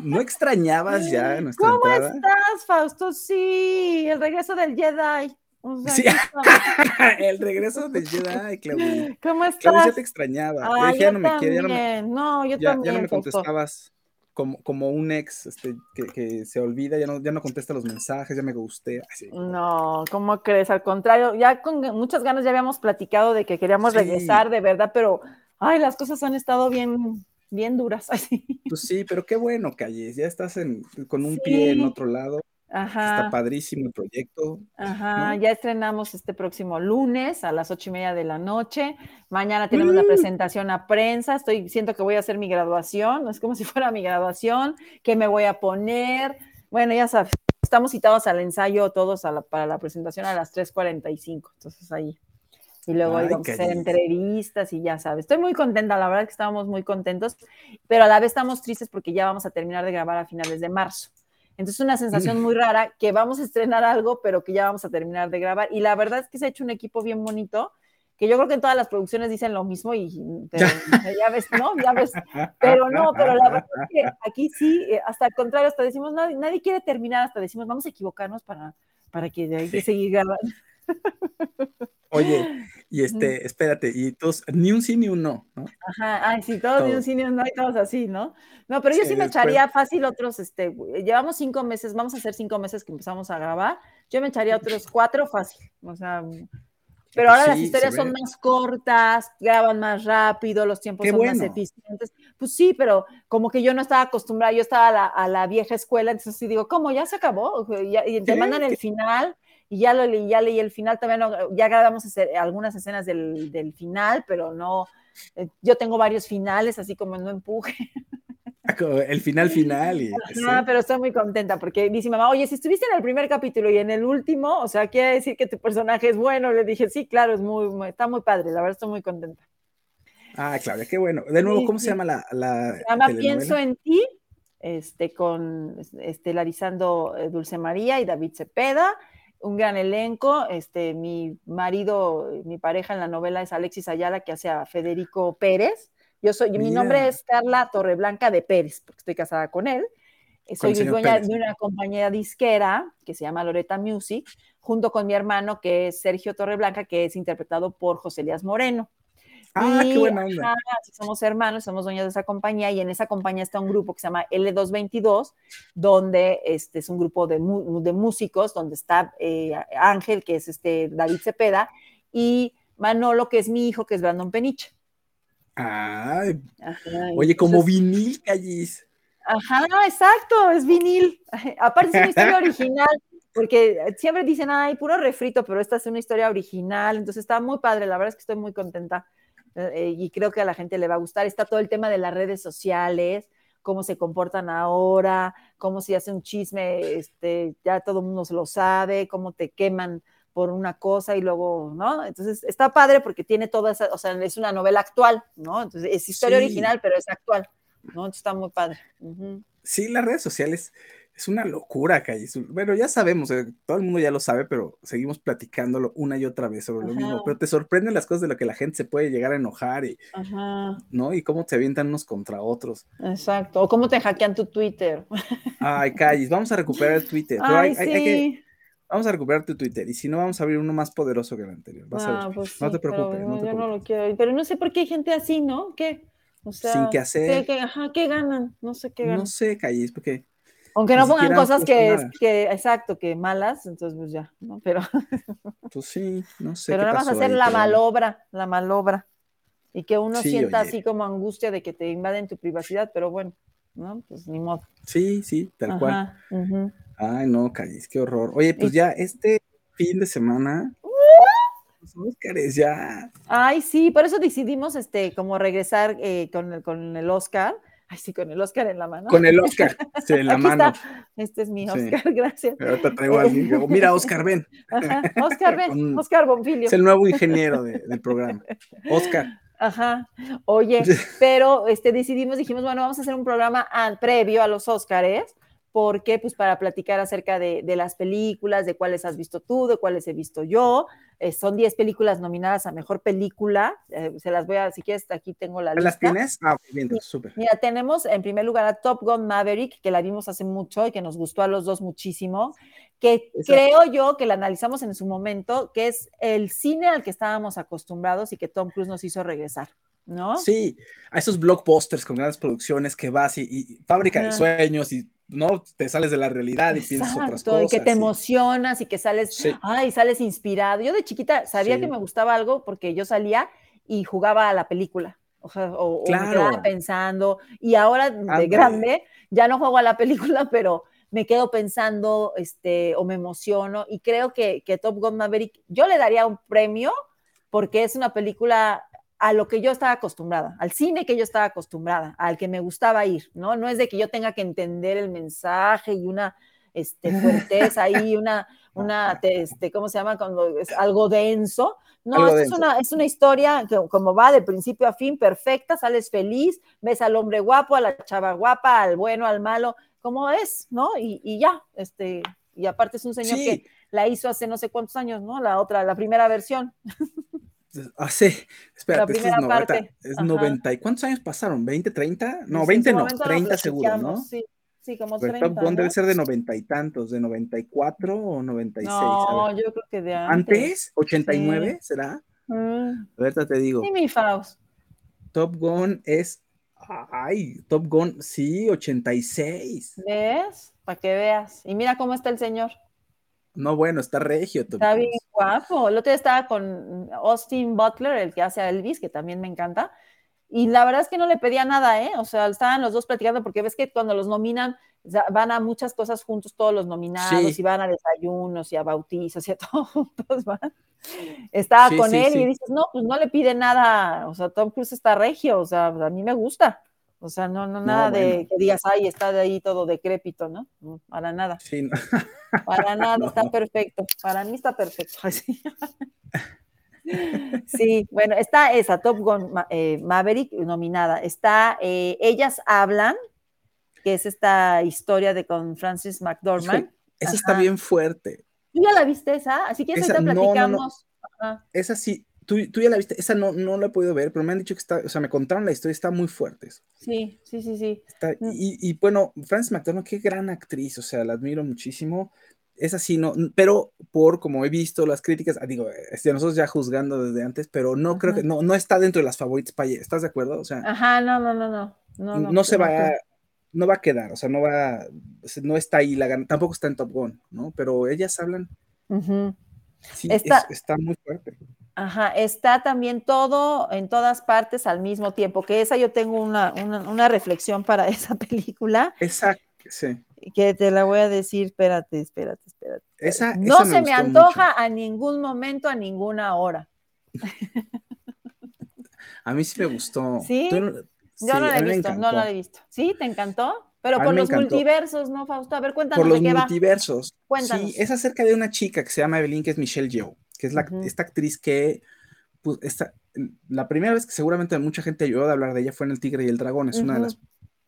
¿No extrañabas ya nuestra ¿Cómo entrada? estás, Fausto? Sí, el regreso del Jedi. O sea, Sí. ya. El regreso de Jedi, Claudia. ¿Cómo Claudia, estás? ya te extrañaba. Ah, Yo dije, ya no me quiere, ya no me. No, yo ya- ya también, no me contestabas como, como un ex este, que, que se olvida, ya no, ya no contesta los mensajes, ya me gusté. Así. No, ¿cómo crees? Al contrario, ya con muchas ganas ya habíamos platicado de que queríamos Sí. regresar, de verdad, pero ay, las cosas han estado bien, bien duras. Así. Pues sí, pero qué bueno, Calles, ya estás en, con un pie en otro lado. Está padrísimo el proyecto. ajá. ¿no? Ya estrenamos este próximo lunes a las ocho y media de la noche. Mañana tenemos la presentación a prensa. Estoy, siento que voy a hacer mi graduación. Es como si fuera mi graduación. ¿Qué me voy a poner? Bueno, ya sabes, estamos citados al ensayo todos a la- para la presentación a las 3:45. Entonces ahí. Y luego Ay, íbamos a hacer Callis. entrevistas y ya sabes. Estoy muy contenta, la verdad que estábamos muy contentos, pero a la vez estamos tristes porque ya vamos a terminar de grabar a finales de marzo. Entonces, una sensación muy rara que vamos a estrenar algo, pero que ya vamos a terminar de grabar. Y la verdad es que se ha hecho un equipo bien bonito, que yo creo que en todas las producciones dicen lo mismo y pero, ya ves, ¿no? Ya ves. Pero no, pero la verdad es que aquí sí, eh, hasta al contrario, hasta decimos, nadie, nadie quiere terminar, hasta decimos, vamos a equivocarnos para, para que de ahí que seguir grabando. Oye, y este, espérate, y todos, ni un sí ni un no, ¿no? Ajá, ay, sí, todos de Todo. un cine, no hay todos así, ¿no? No, pero yo sí, Sí, me después- echaría fácil otros, este, llevamos cinco meses, vamos a hacer cinco meses que empezamos a grabar, yo me echaría otros cuatro fácil, o sea, pero ahora las Sí, se historias son más cortas, graban más rápido, los tiempos Qué son más bueno. eficientes. Pues sí, pero como que yo no estaba acostumbrada, yo estaba a la, a la vieja escuela, entonces sí digo, ¿cómo? ¿Ya se acabó? Y te mandan el final y ya lo leí, ya leí el final, también no- ya grabamos algunas escenas del, del final, pero no, eh, yo tengo varios finales, así como no empuje. El final final y Ah, sí. pero estoy muy contenta porque dice mamá, oye, si estuviste en el primer capítulo y en el último, o sea, quiere decir que tu personaje es bueno. Le dije, sí, claro, es muy, muy- está muy padre, la verdad estoy muy contenta. Ah, Claudia, qué bueno. De nuevo, ¿cómo sí. se llama la, la Se llama telenovela? Pienso en ti, este, con estelarizando eh, Dulce María y David Cepeda, un gran elenco. Este, mi marido, mi pareja en la novela es Alexis Ayala, que hace a Federico Pérez. Yo soy, mi nombre es Carla Torreblanca de Pérez, porque estoy casada con él. Eh, Soy dueña Pérez. de una compañía disquera que se llama Loreta Music, junto con mi hermano, que es Sergio Torreblanca, que es interpretado por José Elías Moreno. Ah, qué Y, buena onda. ajá, sí, somos hermanos, somos dueños de esa compañía y en esa compañía está un grupo que se llama L222, donde este es un grupo de, de músicos, donde está eh, Ángel, que es este David Cepeda, y Manolo, que es mi hijo, que es Brandon Peniche. Ay, Ajá, oye, como vinil, Callis. Ajá, exacto, es vinil. Aparte es una historia original, porque siempre dicen, ay, puro refrito, pero esta es una historia original, entonces está muy padre, la verdad es que estoy muy contenta eh, y creo que a la gente le va a gustar. Está todo el tema de las redes sociales, cómo se comportan ahora, cómo se hace un chisme, este, ya todo el mundo se lo sabe, cómo te queman por una cosa y luego, ¿no? Entonces está padre porque tiene toda esa, o sea, es una novela actual, ¿no? Entonces es historia Sí. original, pero es actual, ¿no? Entonces está muy padre. Sí, las redes sociales es una locura, Callis. Bueno, ya sabemos, eh, todo el mundo ya lo sabe, pero seguimos platicándolo una y otra vez sobre lo mismo. Pero te sorprenden las cosas de lo que la gente se puede llegar a enojar y, Ajá, ¿no? Y cómo te avientan unos contra otros. exacto. O cómo te hackean tu Twitter. Ay, Callis, vamos a recuperar el Twitter. Pero Ay, hay- hay- sí. hay que- vamos a recuperar tu Twitter. Y si no, vamos a abrir uno más poderoso que el anterior. Vas a Ah, ver. pues no te preocupes, pero no te yo no lo quiero. Pero no sé por qué hay gente así, ¿no? ¿Qué? O sea, Sin que hacer. ¿qué, qué- ajá, ¿qué ganan? No sé qué ganan. No sé, Callis, porque Aunque no pongan cosas que, exacto, que malas, entonces pues ya, ¿no? Pero, pues sí, no sé. pero nada más hacer ahí, la pero- malobra, la malobra. Y que uno Sí, sienta oye. así como angustia de que te invaden tu privacidad, pero bueno, ¿no? Pues ni modo. Sí, sí, tal cual. Ajá, ujú. Ay, no, Calis, qué horror. Oye, pues ya este fin de semana. Óscares, ya. Ay, sí, por eso decidimos este, como regresar eh, con, el, con el Oscar. Ay, sí, con el Oscar en la mano. Con el Oscar, sí, en la Aquí mano. está. Este es mi Sí. Oscar, gracias. Pero ahorita traigo a alguien. Mira, Oscar, ven. Ajá. Oscar, ven, Con- Oscar Bonfilio. Es el nuevo ingeniero de- del programa. Oscar. Ajá. Oye, pero este, decidimos, dijimos, bueno, vamos a hacer un programa al- previo a los Óscares, porque pues para platicar acerca de, de las películas, de cuáles has visto tú, de cuáles he visto yo. Eh, son 10 películas nominadas a Mejor Película. Eh, se las voy a, si quieres, aquí tengo la ¿Ya lista. las tienes? Ah, bien, súper. Mira, tenemos en primer lugar a Top Gun Maverick, que la vimos hace mucho y que nos gustó a los dos muchísimo, que Esa- creo yo que la analizamos en su momento, que es el cine al que estábamos acostumbrados y que Tom Cruise nos hizo regresar, ¿no? Sí, a esos blockbusters con grandes producciones que vas y, y fábrica de sueños y no te sales de la realidad y piensas otras cosas. y que te emocionas y que sales, Sí. ay, sales inspirado. Yo de chiquita sabía Sí. que me gustaba algo porque yo salía y jugaba a la película. O, sea, o- o me quedaba pensando. Y ahora de grande ya no juego a la película, pero me quedo pensando este, o me emociono. Y creo que, que Top Gun Maverick, yo le daría un premio porque es una película a lo que yo estaba acostumbrada, al cine que yo estaba acostumbrada, al que me gustaba ir, ¿no? No es de que yo tenga que entender el mensaje y una este, fuerteza ahí, una, una te- este, ¿cómo se llama? Cuando es algo denso. No, Algo denso. Es, una, es una historia que como va de principio a fin, perfecta, sales feliz, ves al hombre guapo, a la chava guapa, al bueno, al malo, como es, ¿no? Y, y ya, este, y aparte es un señor Sí. que la hizo hace no sé cuántos años, ¿no? La otra, la primera versión. Hace, espérate, esto es primera 90, parte. es Ajá. 90. ¿Y cuántos años pasaron? ¿20, 30? No, Sí, en 20 su no, momento lo 30 seguro, ¿no? Sí, sí, como Pero 30. Top Gun debe ¿no? ser de noventa y tantos, de 94 o 96. a No, yo creo que de antes. ¿Antes? ¿89 será? Mm, Ahorita te digo. Sí, mi Faust. Top Gun es. Ay, Top Gun, sí, 86. ¿Ves? Para que veas. Y mira cómo está el señor. No, bueno, está regio. Top Está Gun. bien guapo. El otro día estaba con Austin Butler, el que hace a Elvis, que también me encanta. Y la verdad es que no le pedía nada, ¿eh? O sea, estaban los dos platicando, porque ves que cuando los nominan, van a muchas cosas juntos todos los nominados, Sí. y van a desayunos y a bautizos y a todo juntos van. Estaba Sí, con sí, él y dices, no, pues no le pide nada, o sea, Tom Cruise está regio, o sea, a mí me gusta. O sea, no, no, nada de bueno. que digas, ay, está de ahí todo decrépito, ¿no? No, para nada. Sí, no. Para nada, está perfecto. Para mí está perfecto. Sí. Bueno, está esa, Top Gun eh, Maverick nominada. Está eh, Ellas Hablan, que es esta historia de con Francis McDormand. Esa está bien fuerte. ¿Tú ya la viste esa? Así que Esa- ahorita no, no, no. platicamos. Esa sí, tú, tú ya la viste. Esa no, no la he podido ver, pero me han dicho que está, o sea, me contaron la historia, está muy fuerte. Sí, sí, sí, sí. Está- Mm. y, y bueno, Frances McDormand, qué gran actriz, o sea, la admiro muchísimo. Es así, no, pero por como he visto las críticas, digo, este, nosotros ya juzgando desde antes, pero no creo que, no, no está dentro de las favoritas para ¿estás de acuerdo? O sea, Ajá, no, no, no, no. No, no, no, se va, no. no va a quedar, o sea, no va, no está ahí, la, tampoco está en Top Gun, ¿no? Pero ellas hablan. Sí, Está- es- está muy fuerte. Ajá, está también todo en todas partes al mismo tiempo, que esa yo tengo una, una, una reflexión para esa película, Exacto, sí. que te la voy a decir, espérate, espérate, espérate. Esa, No se me antoja mucho. a ningún momento, a ninguna hora. A mí sí me gustó. ¿Sí? Yo sí, no la he visto, no la he visto. ¿Sí? ¿Te encantó? Pero A por los encantó. multiversos, ¿no, Fausto? A ver, cuéntanos por los de qué va. multiversos. Cuéntanos. Sí, es acerca de una chica que se llama Evelyn, que es Michelle Yeoh, que es la, Ujú. esta actriz que, pues, esta, la primera vez que seguramente mucha gente oyó de hablar de ella fue en El Tigre y el Dragón, es una de las,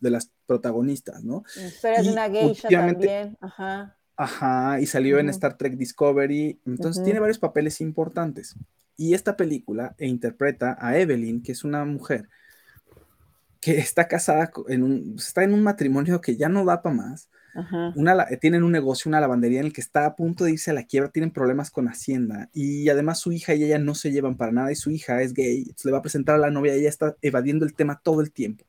de las protagonistas, ¿no? Historia de una geisha también. Ajá. Ajá, y salió en Ujú. Star Trek Discovery, entonces tiene varios papeles importantes. Y esta película e interpreta a Evelyn, que es una mujer que está casada en un, está en un matrimonio que ya no da para más. Ajá. Una, tienen un negocio, una lavandería en el que está a punto de irse a la quiebra, tienen problemas con Hacienda y además su hija y ella no se llevan para nada y su hija es gay, entonces le va a presentar a la novia y ella está evadiendo el tema todo el tiempo.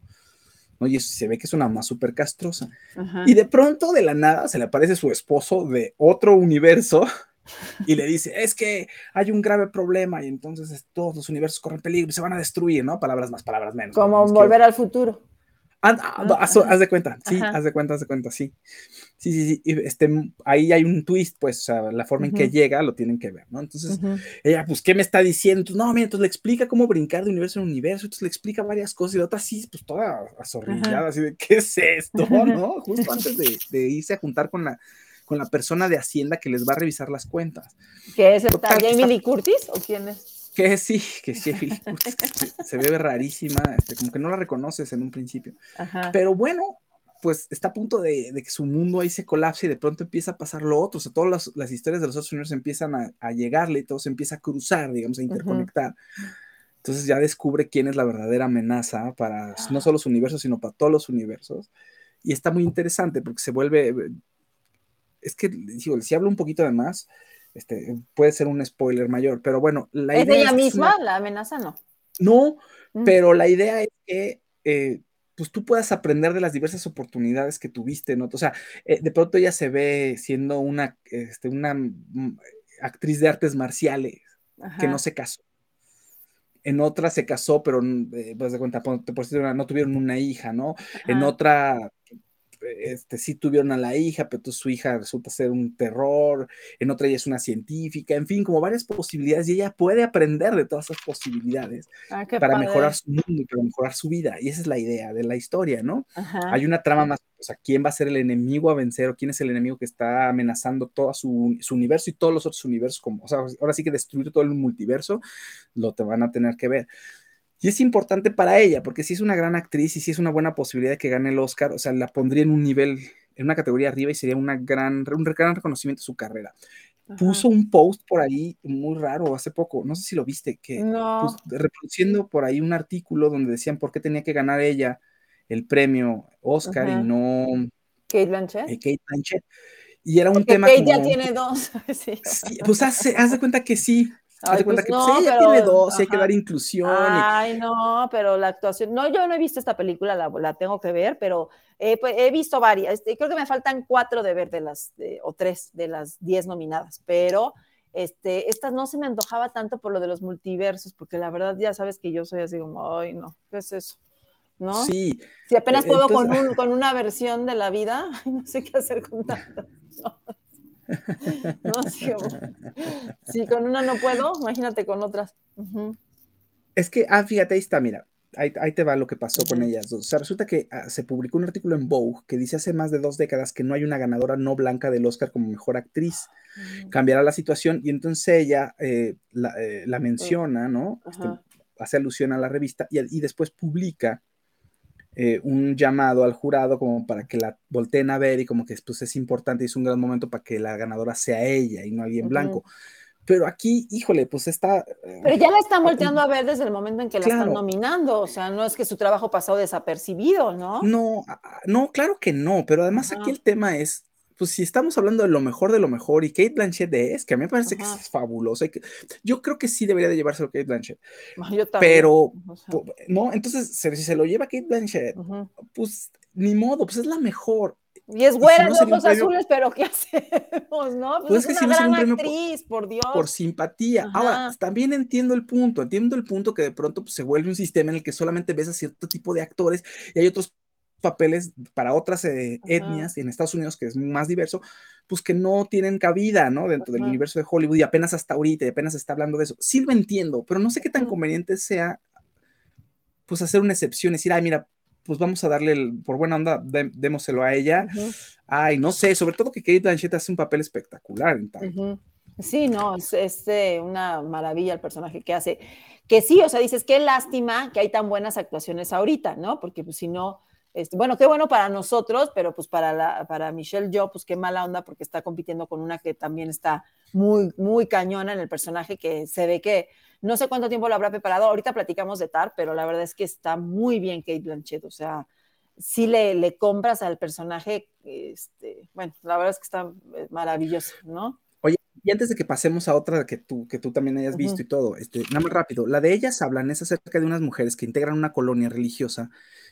¿no? Y eso se ve que es una mamá súper castrosa. Ajá. Y de pronto, de la nada, se le aparece su esposo de otro universo y le dice, es que hay un grave problema y entonces es- todos los universos corren peligro y se van a destruir, ¿no? Palabras más, palabras menos. Como No volver al futuro. Ah, ah, haz, de cuenta, sí, haz de cuenta, haz de cuenta, sí. Sí, sí, sí. Este, ahí hay un twist, pues, o sea, la forma en que llega lo tienen que ver, ¿no? Entonces, ella, pues, ¿qué me está diciendo? no, mira, entonces le explica cómo brincar de universo en universo, entonces le explica varias cosas y la otra sí, pues, toda azorrillada, así de, ¿qué es esto? ¿No? Justo antes de, de, irse a juntar con la, con la persona de Hacienda que les va a revisar las cuentas. ¿Qué es esta? ¿Jamie Lee Curtis o quién es? Que sí, que sí, se ve rarísima, este, como que no la reconoces en un principio. Pero bueno, pues está a punto de, que su mundo ahí se colapse y de pronto empieza a pasar lo otro. O sea, todas las, historias de los otros universos empiezan a, llegarle y todo se empieza a cruzar, digamos, a interconectar. Entonces ya descubre quién es la verdadera amenaza para no solo su universo, sino para todos los universos. Y está muy interesante porque se vuelve. Es que, digo, si hablo un poquito de más, este, puede ser un spoiler mayor, pero bueno, la ¿Es idea de ella misma? ¿La amenaza no? No, mm. pero la idea es que eh, pues tú puedas aprender de las diversas oportunidades que tuviste, ¿no? O sea, eh, de pronto ella se ve siendo una, este, una mm, actriz de artes marciales que no se casó. En otra se casó, pero eh, pues de cuenta, por, no tuvieron una hija, ¿no? En otra este, sí tuvieron a la hija, pero su hija resulta ser un terror, en otra ella es una científica, en fin, como varias posibilidades y ella puede aprender de todas esas posibilidades ah, para mejorar su mundo y para mejorar su vida. Y esa es la idea de la historia, ¿no? Hay una trama más, o sea, ¿quién va a ser el enemigo a vencer o quién es el enemigo que está amenazando todo su, su universo y todos los otros universos? Como, o sea, ahora sí que destruir todo el multiverso, lo te van a tener que ver. Y es importante para ella, porque si es una gran actriz y si es una buena posibilidad de que gane el Oscar, o sea, la pondría en un nivel, en una categoría arriba y sería una gran, un gran reconocimiento de su carrera. Puso un post por ahí muy raro hace poco, no sé si lo viste, que reproduciendo por ahí un artículo donde decían por qué tenía que ganar ella el premio Oscar y no Kate Blanchett. Eh, Kate Blanchett. Y era un tema. Kate ya tiene dos. sí, pues haz de cuenta que sí, Ay, cuenta pues que ella tiene dos, hay que dar inclusión. Ay, no, pero la actuación. No, yo no he visto esta película, la, tengo que ver, pero pues, he visto varias. Este, creo que me faltan cuatro de ver de las, o tres de las diez nominadas, pero este, esta no se me antojaba tanto por lo de los multiversos, porque la verdad ya sabes que yo soy así como, ay, no, ¿qué es eso? ¿No? Sí. Si apenas puedo con, un, con una versión de la vida, no sé qué hacer con tanto. No, si con una no puedo, imagínate con otras. Es que, ah, fíjate, ahí está, mira, ahí, te va lo que pasó con ellas O sea, resulta que ah, se publicó un artículo en Vogue que dice hace más de dos décadas que no hay una ganadora no blanca del Oscar como mejor actriz. Cambiará la situación y entonces ella eh, eh, la, menciona, ¿no? Este, hace alusión a la revista y, y después publica eh, un llamado al jurado como para que la volteen a ver y como que pues, es importante y es un gran momento para que la ganadora sea ella y no alguien blanco. Pero aquí, híjole, pues está... Eh, Pero ya la están volteando a ver desde el momento en que la están nominando, o sea, no es que su trabajo pasó desapercibido, ¿no? No, no, claro que no, pero además aquí el tema es, pues si estamos hablando de lo mejor de lo mejor y Kate Blanchett es, que a mí me parece que es fabuloso. yo creo que sí debería de llevárselo Kate Blanchett. Yo también. Pero, no, entonces si se lo lleva Kate Blanchett, pues ni modo, pues es la mejor. Y es buena de ojos azules, pero ¿qué hacemos, no? Pues, pues es, una gran actriz, por, Dios. Por simpatía. Ahora, también entiendo el punto, entiendo el punto que de pronto pues, se vuelve un sistema en el que solamente ves a cierto tipo de actores y hay otros papeles para otras eh, etnias en Estados Unidos, que es más diverso, pues que no tienen cabida, ¿no? Dentro del universo de Hollywood y apenas hasta ahorita, y apenas está hablando de eso. Sí lo entiendo, pero no sé qué tan conveniente sea, pues hacer una excepción, decir, ay, mira, pues vamos a darle, el, por buena onda, démoselo a ella. Ay, no sé, sobre todo que Kate Blanchett hace un papel espectacular en tal. Sí, no, es, es eh, una maravilla el personaje que hace. Que sí, o sea, dices, qué lástima que hay tan buenas actuaciones ahorita, ¿no? Porque pues si no, este, bueno, qué bueno para nosotros, pero pues para, la, para Michelle Yo, pues qué mala onda porque está compitiendo con una que también está muy, muy cañona en el personaje que se ve que no sé cuánto tiempo lo habrá preparado. Ahorita platicamos de Tar, pero la verdad es que está muy bien Kate Blanchett. O sea, si le, le compras al personaje, este, bueno, la verdad es que está eh, maravilloso, ¿no? Y antes de que pasemos a otra que tú, que tú también hayas visto y todo, este, nada más rápido, la de ellas hablan es acerca de unas mujeres que integran una colonia religiosa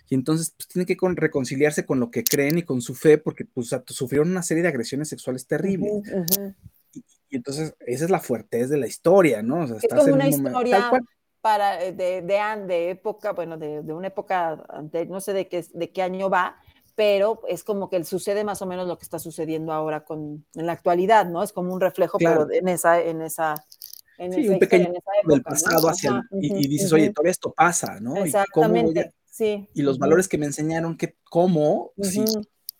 y entonces pues, tienen que reconciliarse con lo que creen y con su fe porque pues, sufrieron una serie de agresiones sexuales terribles. y, entonces esa es la fuertez de la historia, ¿no? es como una historia para, de, de, de época, bueno, de, de, una época, no sé de qué, de qué año va, pero es como que sucede más o menos lo que está sucediendo ahora con, en la actualidad, ¿no? Es como un reflejo, claro. pero en esa, en esa, en sí, esa un pequeño en esa época, del pasado ¿no? hacia, el, y, y, dices, uh -huh. oye, todavía esto pasa, ¿no? Exactamente, y cómo, sí. Y los uh -huh. valores que me enseñaron, que cómo, uh -huh. sí,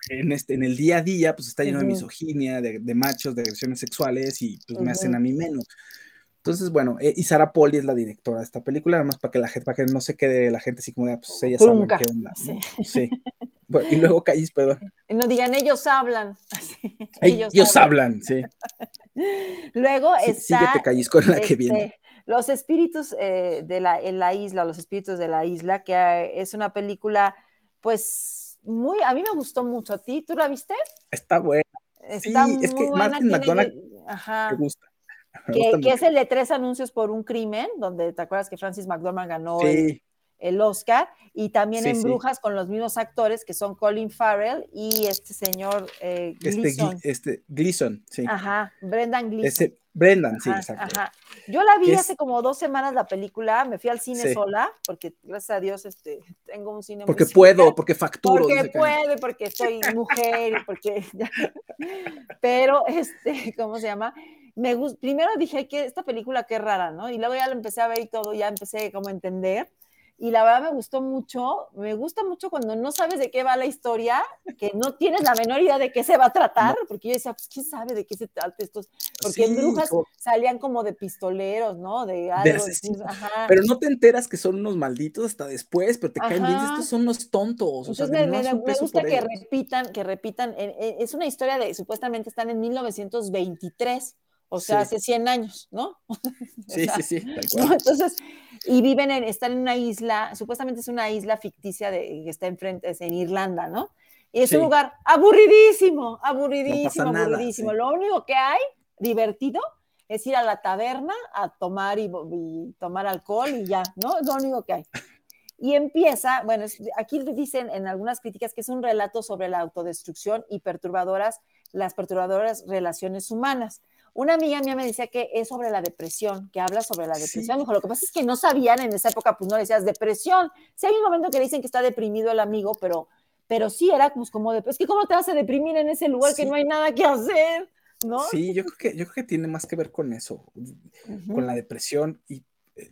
en, este, en el día a día, pues está lleno de misoginia, de, de, machos, de agresiones sexuales, y pues me hacen a mí menos. Entonces, bueno, eh, y Sara Poli es la directora de esta película, además para que la gente, para que no se quede la gente así como de, ah, pues ella sabe qué onda. ¿no? Sí. sí. Bueno, y luego Callis, perdón. No digan, ellos hablan. ellos, ellos hablan. hablan, sí. luego sí, está. Síguete, Callis, con la este, que viene. Los espíritus eh, de la, en la isla, los espíritus de la isla, que eh, es una película, pues, muy, a mí me gustó mucho. ¿A ti? ¿Tú la viste? Está buena. Está sí, es que buena, Martin McDonagh Ajá. me gusta. Que, que, es el de tres anuncios por un crimen, donde te acuerdas que Francis McDormand ganó sí. el, el, Oscar, y también sí, en sí. Brujas con los mismos actores que son Colin Farrell y este señor eh, Gleason. Este, este Gleason, sí. Ajá, Brendan Gleason. Ese, Brendan, sí, exacto. Ajá. Yo la vi es... hace como dos semanas la película, me fui al cine sí. sola, porque gracias a Dios este, tengo un cine Porque puedo, porque facturo. Porque puedo, porque soy mujer, porque... Pero, este, ¿cómo se llama? me gust... primero dije que esta película qué rara, ¿no? Y luego ya la empecé a ver y todo, ya empecé como a entender. Y la verdad me gustó mucho, me gusta mucho cuando no sabes de qué va la historia, que no tienes la menor idea de qué se va a tratar, no. porque yo decía, pues quién sabe de qué se trata estos, porque sí, en brujas o... salían como de pistoleros, ¿no? De algo. De ajá. Pero no te enteras que son unos malditos hasta después, pero te ajá. caen bien, estos son unos tontos. Entonces o sea, me, no me, me gusta que ellos. repitan, que repitan, es una historia de, supuestamente están en 1923 o sea, sí. hace 100 años, ¿no? Sí, o sea, sí, sí, tal cual. ¿no? Entonces, y viven en, están en una isla, supuestamente es una isla ficticia de, que está enfrente, es en Irlanda, ¿no? Y es sí. un lugar aburridísimo, aburridísimo, no aburridísimo. Nada, sí. Lo único que hay divertido es ir a la taberna a tomar y, y, tomar alcohol y ya, ¿no? Es lo único que hay. Y empieza, bueno, es, aquí dicen en algunas críticas que es un relato sobre la autodestrucción y perturbadoras, las perturbadoras relaciones humanas. Una amiga mía me decía que es sobre la depresión, que habla sobre la depresión. Sí. Dijo, lo que pasa es que no sabían en esa época, pues no decías depresión. Sí hay un momento que le dicen que está deprimido el amigo, pero, pero sí era pues, como de, es que cómo te vas a deprimir en ese lugar sí. que no hay nada que hacer, ¿no? Sí, yo creo que, yo creo que tiene más que ver con eso, uh -huh. con la depresión y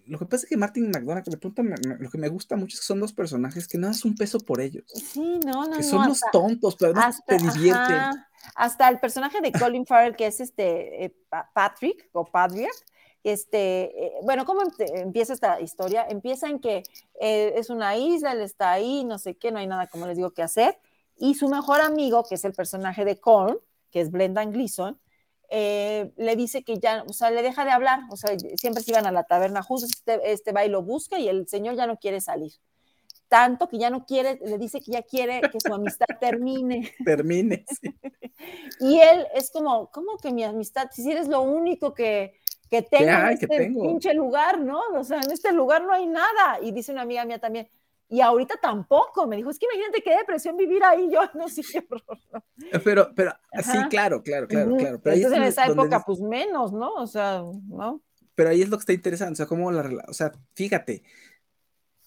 lo que pasa es que Martin McDonagh, me lo que me gusta mucho es que son dos personajes que nada es un peso por ellos. Sí, no, no, Que son no, los tontos, pero hasta, te divierten. Ajá, hasta el personaje de Colin Farrell, que es este eh, Patrick o Patrick, este, eh, bueno, ¿cómo empieza esta historia? Empieza en que eh, es una isla, él está ahí, no sé qué, no hay nada, como les digo, que hacer, y su mejor amigo, que es el personaje de Colm, que es Brendan Gleeson, eh, le dice que ya, o sea, le deja de hablar, o sea, siempre se iban a la taberna juntos, este, este va y lo busca y el señor ya no quiere salir. Tanto que ya no quiere, le dice que ya quiere que su amistad termine. Termine. Sí. y él es como, ¿cómo que mi amistad? Si eres lo único que, que tengo en este tengo? pinche lugar, ¿no? O sea, en este lugar no hay nada. Y dice una amiga mía también, y ahorita tampoco, me dijo, es que imagínate qué depresión vivir ahí, yo no sé qué horror. Pero, pero, Ajá. sí, claro, claro, claro, claro. Pero Entonces en esa época, pues menos, ¿no? O sea, ¿no? Pero ahí es lo que está interesante, o sea, cómo la, o sea, fíjate,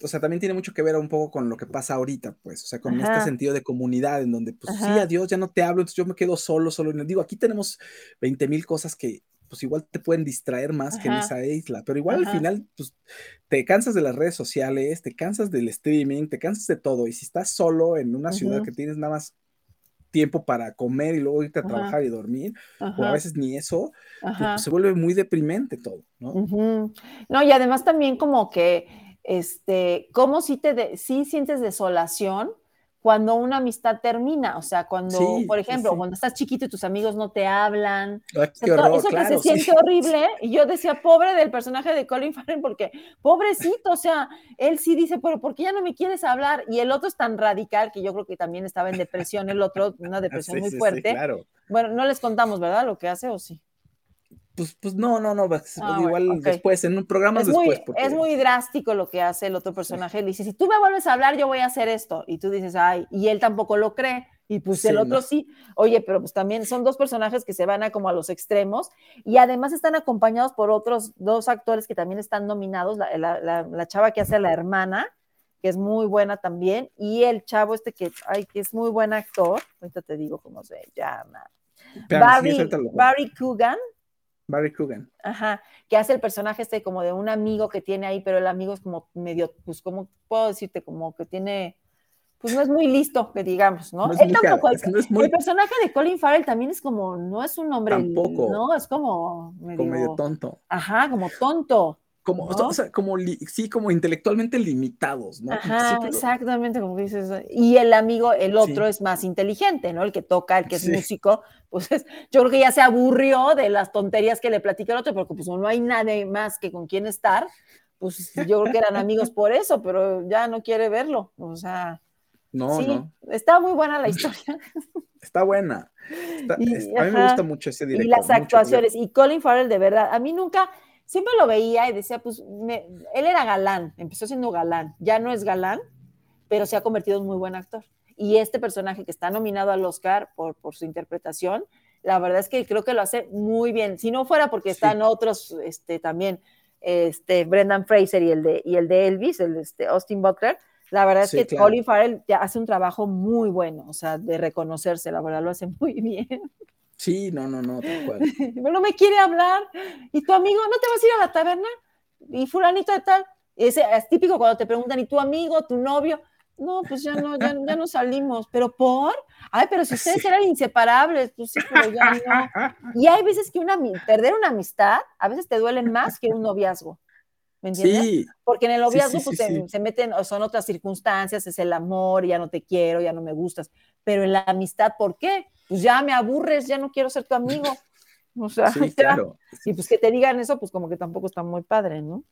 o sea, también tiene mucho que ver un poco con lo que pasa ahorita, pues, o sea, con Ajá. este sentido de comunidad, en donde, pues, Ajá. sí, adiós, ya no te hablo, entonces yo me quedo solo, solo. Digo, aquí tenemos 20 mil cosas que, pues, igual te pueden distraer más Ajá. que en esa isla, pero igual al final, pues, te cansas de las redes sociales, te cansas del streaming, te cansas de todo, y si estás solo en una ciudad que tienes nada más tiempo para comer y luego irte a trabajar y dormir, o a veces ni eso, pues, se vuelve muy deprimente todo, ¿no? No, y además también como que este, cómo si te de, si sientes desolación cuando una amistad termina, o sea, cuando, sí, por ejemplo, sí, cuando estás chiquito y tus amigos no te hablan, Ay, horror, eso claro, que se siente horrible, y yo decía, pobre del personaje de Colin Farrell, porque pobrecito, o sea, él sí dice, pero ¿por qué ya no me quieres hablar? Y el otro es tan radical que yo creo que también estaba en depresión, el otro, una depresión muy fuerte. claro. Bueno, no les contamos, ¿verdad? Lo que hace o sí. Pues, pues no, no, no, ah, igual bueno, okay. después, en un programa después. Muy, porque... Es muy drástico lo que hace el otro personaje. Sí. Le dice, si tú me vuelves a hablar, yo voy a hacer esto. Y tú dices, ay, y él tampoco lo cree. Y pues Sí, el otro no. sí. Oye, pero pues también son dos personajes que se van a como a los extremos y además están acompañados por otros dos actores que también están nominados, la, la- la- la chava que hace a la hermana, que es muy buena también, y el chavo este que, ay, que es muy buen actor, ahorita te digo cómo se llama, sí, Barry, Barry Coogan, Barry Coogan. Ajá, que hace el personaje este como de un amigo que tiene ahí, pero el amigo es como medio, pues, como puedo decirte? Como que tiene, pues no es muy listo, que digamos, ¿no? No es Él tampoco, es no es muy- el personaje de Colin Farrell también es como, no es un hombre, Tampoco. no, es como medio, Como medio tonto. ajá, como tonto. Como, ¿No? o sea, como sí, como intelectualmente limitados, ¿no? Ajá, siempre lo- exactamente, como dices. Y el amigo, el otro Sí. es más inteligente, ¿no? El que toca, el que es Sí. músico, pues es- yo creo que ya se aburrió de las tonterías que le platica el otro, porque pues no hay nadie más que con quien estar, pues yo creo que eran amigos por eso, pero ya no quiere verlo. O sea, No, sí, no. está muy buena la historia. Está buena. Está- Y- a mí me gusta mucho ese director. y las mucho, actuaciones. Y Colin Farrell, de verdad, a mí nunca, siempre lo veía y decía, pues, me- él era galán, empezó siendo galán, ya no es galán, pero se ha convertido en muy buen actor. Y este personaje que está nominado al Oscar por, por su interpretación, la verdad es que creo que lo hace muy bien. Si no fuera porque Sí. están otros este, también, este, Brendan Fraser y el de, y el de Elvis, el de este, Austin Butler, la verdad es Sí, que claro. Colin Farrell ya hace un trabajo muy bueno, o sea, de reconocerse, la verdad lo hace muy bien. Sí, no, no, no, tal cual. No me quiere hablar. Y tu amigo, ¿no te vas a ir a la taberna? Y fulanito de tal. Ese es típico cuando te preguntan, ¿y tu amigo, tu novio? No, pues ya no, ya, ya no salimos. ¿Pero por? Ay, pero si ustedes Sí. eran inseparables, pues sí, pero ya no. Y hay veces que una, perder una amistad, a veces te duele más que un noviazgo. ¿Me entiendes? Sí, Porque en el noviazgo sí, pues, se, se meten, son otras circunstancias, es el amor, ya no te quiero, ya no me gustas. Pero en la amistad, ¿por qué? Pues ya me aburres, ya no quiero ser tu amigo. O sea, ya. claro. Y pues que te digan eso, pues como que tampoco está muy padre, ¿no?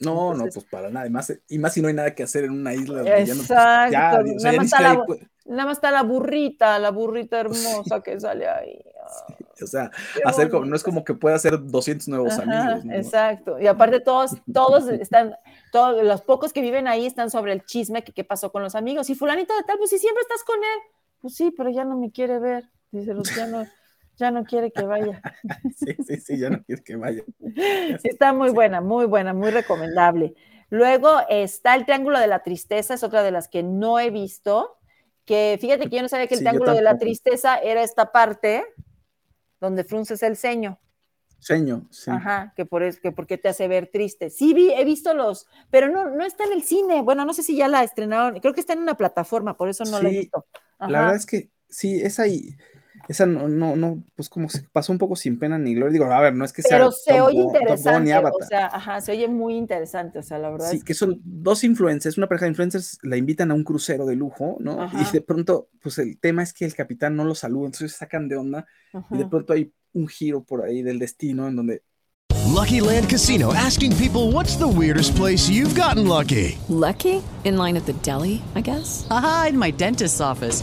No, Entonces- no, pues para nada. Y más, y más si no hay nada que hacer en una isla. ya no- pues, Exacto, ya, o sea, nada más está la- Nada más está la burrita, la burrita hermosa que sale ahí. O sea, hacer no es como que pueda hacer 200 nuevos Ajá, amigos. ¿no? Exacto. Y aparte todos, todos están, todos los pocos que viven ahí están sobre el chisme que qué pasó con los amigos. Y fulanito de tal, pues si siempre estás con él. Pues sí, pero ya no me quiere ver. Dice, "Pues, ya no, quiere que vaya. Sí, sí, sí, ya no quiero que vaya. Está muy buena, muy buena, muy recomendable. Luego está el Triángulo de la Tristeza, es otra de las que no he visto, que fíjate que yo no sabía que el Sí, Triángulo de la. Tristeza era esta parte donde frunces el ceño. Sueño, sí. Ajá, que por es, que porque te hace ver triste. Sí, vi, he visto los, pero no, no está en el cine. Bueno, no sé si ya la estrenaron, creo que está en una plataforma, por eso no la he Sí, visto. La verdad es que sí, esa ahí, esa no, no, no, pues como se pasó un poco sin pena ni gloria. Digo, a ver, no es que sea pero se oye interesante, o sea, ajá, se oye muy interesante, o sea, la verdad Sí, es que son dos influencers, una pareja de influencers la invitan a un crucero de lujo, ¿no? Ajá. Y de pronto, pues el tema es que el capitán no lo saluda, entonces se sacan de onda y de Ajá. pronto hay un giro por ahí del destino en donde Lucky Land Casino asking people what's the weirdest place you've gotten lucky? Lucky? In line at the deli, I guess? Aha, in my dentist's office.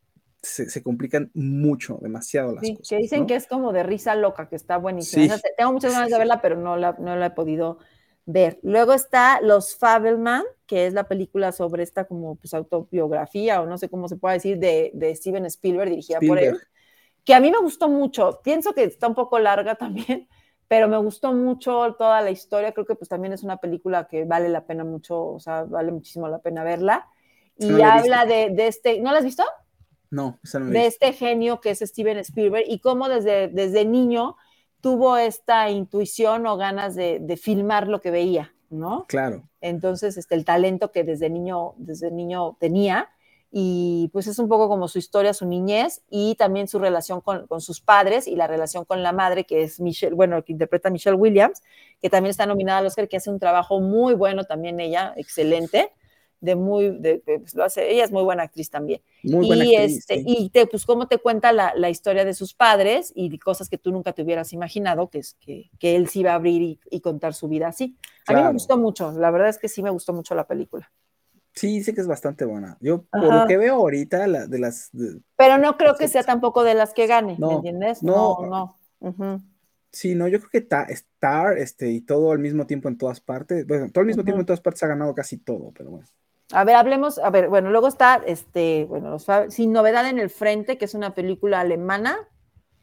Se, se complican mucho, demasiado las Sí, cosas. que dicen ¿no? que es como de risa loca, que está buenísima. Sí. Tengo muchas ganas de verla, pero no la, no la he podido ver. Luego está Los Fabelman, que es la película sobre esta como pues autobiografía o no sé cómo se puede decir de, de Steven Spielberg, dirigida por él, que a mí me gustó mucho. Pienso que está un poco larga también, pero me gustó mucho toda la historia. Creo que pues también es una película que vale la pena mucho, o sea, vale muchísimo la pena verla. Y No habla de, de este, ¿no la has visto? No, esa de este genio que es Steven Spielberg y cómo desde, desde niño tuvo esta intuición o ganas de, de filmar lo que veía, ¿no? Claro. Entonces, este, el talento que desde niño, desde niño tenía y pues es un poco como su historia, su niñez y también su relación con, con, sus padres y la relación con la madre, que es Michelle, bueno, que interpreta Michelle Williams, que también está nominada al Oscar, que hace un trabajo muy bueno también ella, excelente, de muy, de, pues lo hace, ella es muy buena actriz también. Muy y buena actriz, este, sí. y te, pues cómo te cuenta la, la, historia de sus padres y cosas que tú nunca te hubieras imaginado, que es que, que él sí iba a abrir y, y contar su vida así. A mí Claro. me gustó mucho, la verdad es que sí me gustó mucho la película. Sí, dice que es bastante buena. Yo, por Ajá. lo que veo ahorita, la, de las. de- Pero no creo que sea tampoco de las que gane, ¿me No, entiendes? no. No, no. Ujú. sí, no, yo creo que ta- Star este, y todo al mismo tiempo en todas partes. Bueno, todo al mismo tiempo Ujú. en todas partes ha ganado casi todo, pero bueno. A ver, hablemos, a ver, bueno, luego está, este, bueno, Sin Novedad en el Frente, que es una película alemana,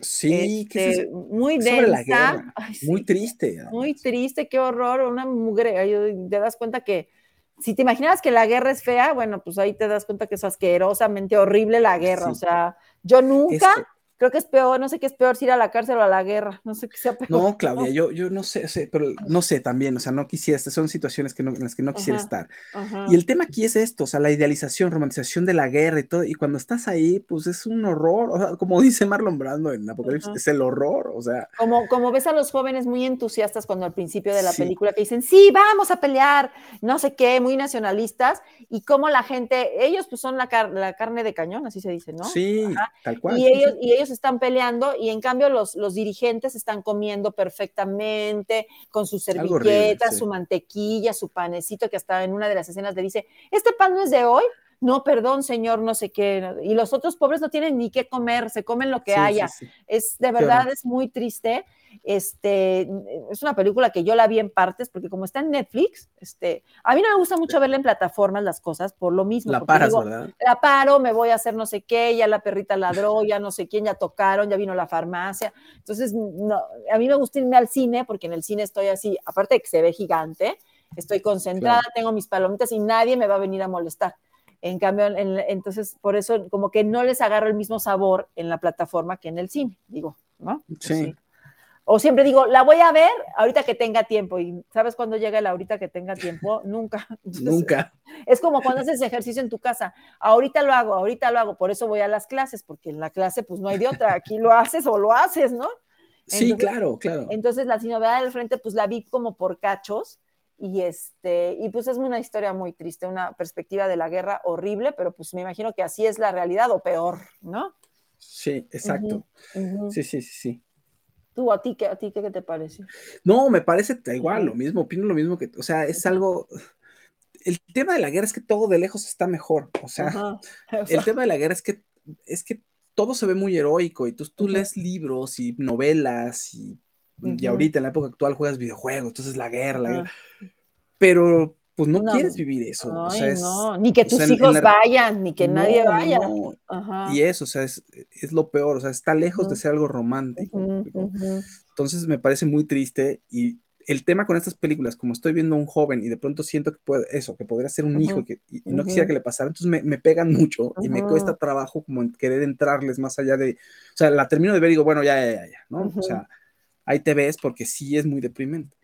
Sí, que este, es muy sobre la densa, guerra. Ay, sí, muy triste. muy triste, qué horror, una mugre, te das cuenta que si te imaginas que la guerra es fea, bueno, pues ahí te das cuenta que es asquerosamente horrible la guerra, Sí. o sea, yo nunca, Esto- creo que es peor, no sé qué es peor, si ir a la cárcel o a la guerra, no sé qué sea peor. No, Claudia, yo, yo no sé, sé, pero no sé también, o sea, no quisiera, estas son situaciones que no, en las que no quisiera Ajá, estar. ajá. Y el tema aquí es esto, o sea, la idealización, romantización de la guerra y todo, y cuando estás ahí, pues es un horror, o sea, como dice Marlon Brando en Apocalipsis, Ajá. es el horror, o sea, Como, como ves a los jóvenes muy entusiastas cuando al principio de la Sí. película que dicen, sí, vamos a pelear, no sé qué, muy nacionalistas, y como la gente, ellos pues son la, car- la carne de cañón, así se dice, ¿no? sí, tal cual. y, sí, ellos, sí. y ellos están peleando y en cambio los, los dirigentes están comiendo perfectamente con sus servilletas, sí. su mantequilla, su panecito, que hasta en una de las escenas le dice, ¿este pan no es de hoy? No, perdón, señor, no sé qué. Y los otros pobres no tienen ni qué comer, se comen lo que Sí, haya. sí. Es de verdad, es muy triste. Este, es una película que yo la vi en partes, porque como está en Netflix, este, a mí no me gusta mucho verla en plataformas las cosas, por lo mismo. La paras, digo, ¿verdad? la paro, me voy a hacer no sé qué, ya la perrita ladró, ya no sé quién, ya tocaron, ya vino la farmacia. Entonces, no, a mí me gusta irme al cine porque en el cine estoy así, aparte de que se ve gigante, estoy concentrada, Claro. tengo mis palomitas y nadie me va a venir a molestar. En cambio, en- entonces, por eso como que no les agarro el mismo sabor en la plataforma que en el cine, digo, ¿no? Sí. O siempre digo, la voy a ver ahorita que tenga tiempo. Y ¿sabes cuándo llega el ahorita que tenga tiempo? Nunca. Entonces, Nunca. es como cuando haces ejercicio en tu casa. Ahorita lo hago, ahorita lo hago. Por eso voy a las clases, porque en la clase pues no hay de otra. Aquí lo haces o lo haces, ¿no? Sí, claro, claro. Entonces la sin novedad del frente pues la vi como por cachos y este y pues es una historia muy triste, una perspectiva de la guerra horrible, pero pues me imagino que así es la realidad o peor, ¿no? Sí, exacto. Sí, sí, sí, sí. Tú a ti qué a ti qué, qué te parece? No, me parece igual, lo mismo, opino lo mismo que, o sea, es algo, el tema de la guerra es que todo de lejos está mejor, o sea, Ajá. el tema de la guerra es que, es que todo se ve muy heroico y tú, tú lees libros y novelas y, y ahorita en la época actual juegas videojuegos, entonces la guerra, la guerra, pero pues no, No. quieres vivir eso, o Ay, sea, es- no, ni que o tus sea, hijos la- vayan, ni que nadie no, vaya. Ajá. Y eso, o sea, es, es lo peor, o sea, está lejos de ser algo romántico. Entonces me parece muy triste y el tema con estas películas, como estoy viendo a un joven y de pronto siento que puede, eso, que podría ser un hijo y, que, y- no quisiera que le pasara, entonces me, me pegan mucho y me cuesta trabajo como en querer entrarles más allá de, o sea, la termino de ver y digo, bueno, ya, ya, ya, ya, ¿no? O sea, ahí te ves porque sí es muy deprimente.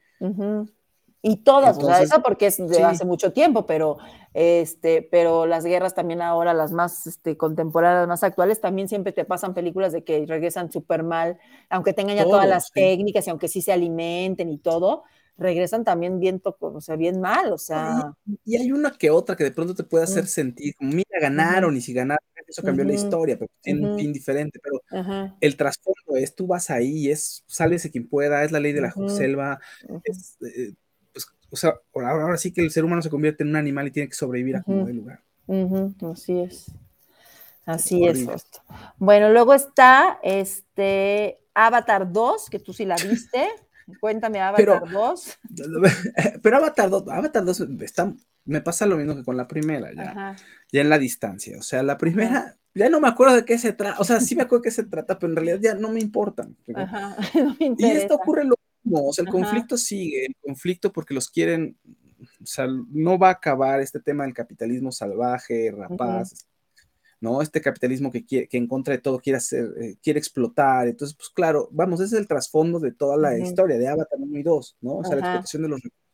Y todas, o sea, Entonces, esa porque es de sí. hace mucho tiempo, pero este, pero las guerras también ahora, las más este, contemporáneas, más actuales, también siempre te pasan películas de que regresan súper mal, aunque tengan ya todas las sí. técnicas y aunque sí se alimenten y todo, regresan también bien, o sea, bien mal, o sea, Y hay una que otra que de pronto te puede hacer Mm. sentir, como, mira, ganaron y si ganaron, eso cambió la historia, pero tiene un fin diferente, pero el trasfondo es, tú vas ahí, es, sálvese quien pueda, es la ley de la selva, es, eh, o sea, ahora, ahora sí que el ser humano se convierte en un animal y tiene que sobrevivir a como Ujú. de lugar. ujú, así es. Así es. Fausto. Bueno, luego está este Avatar 2, que tú sí la viste. Cuéntame Avatar Pero- 2. Pero Avatar 2, Avatar 2 está, me pasa lo mismo que con la primera, ya, Ajá. ya en la distancia. O sea, la primera, ya no me acuerdo de qué se trata, o sea, sí me acuerdo de qué se trata, pero en realidad ya no me importa. Ajá. No me Y esto ocurre lo mismo, o sea, el Ajá. conflicto sigue, el conflicto porque los quieren, o sea, no va a acabar este tema del capitalismo salvaje, rapaz, ¿no? Este capitalismo que, quiere, que en contra de todo quiere hacer, eh, quiere explotar. Entonces, pues claro, vamos, ese es el trasfondo de toda la historia de Avatar 1 y 2, ¿no? O sea, la explotación de los recursos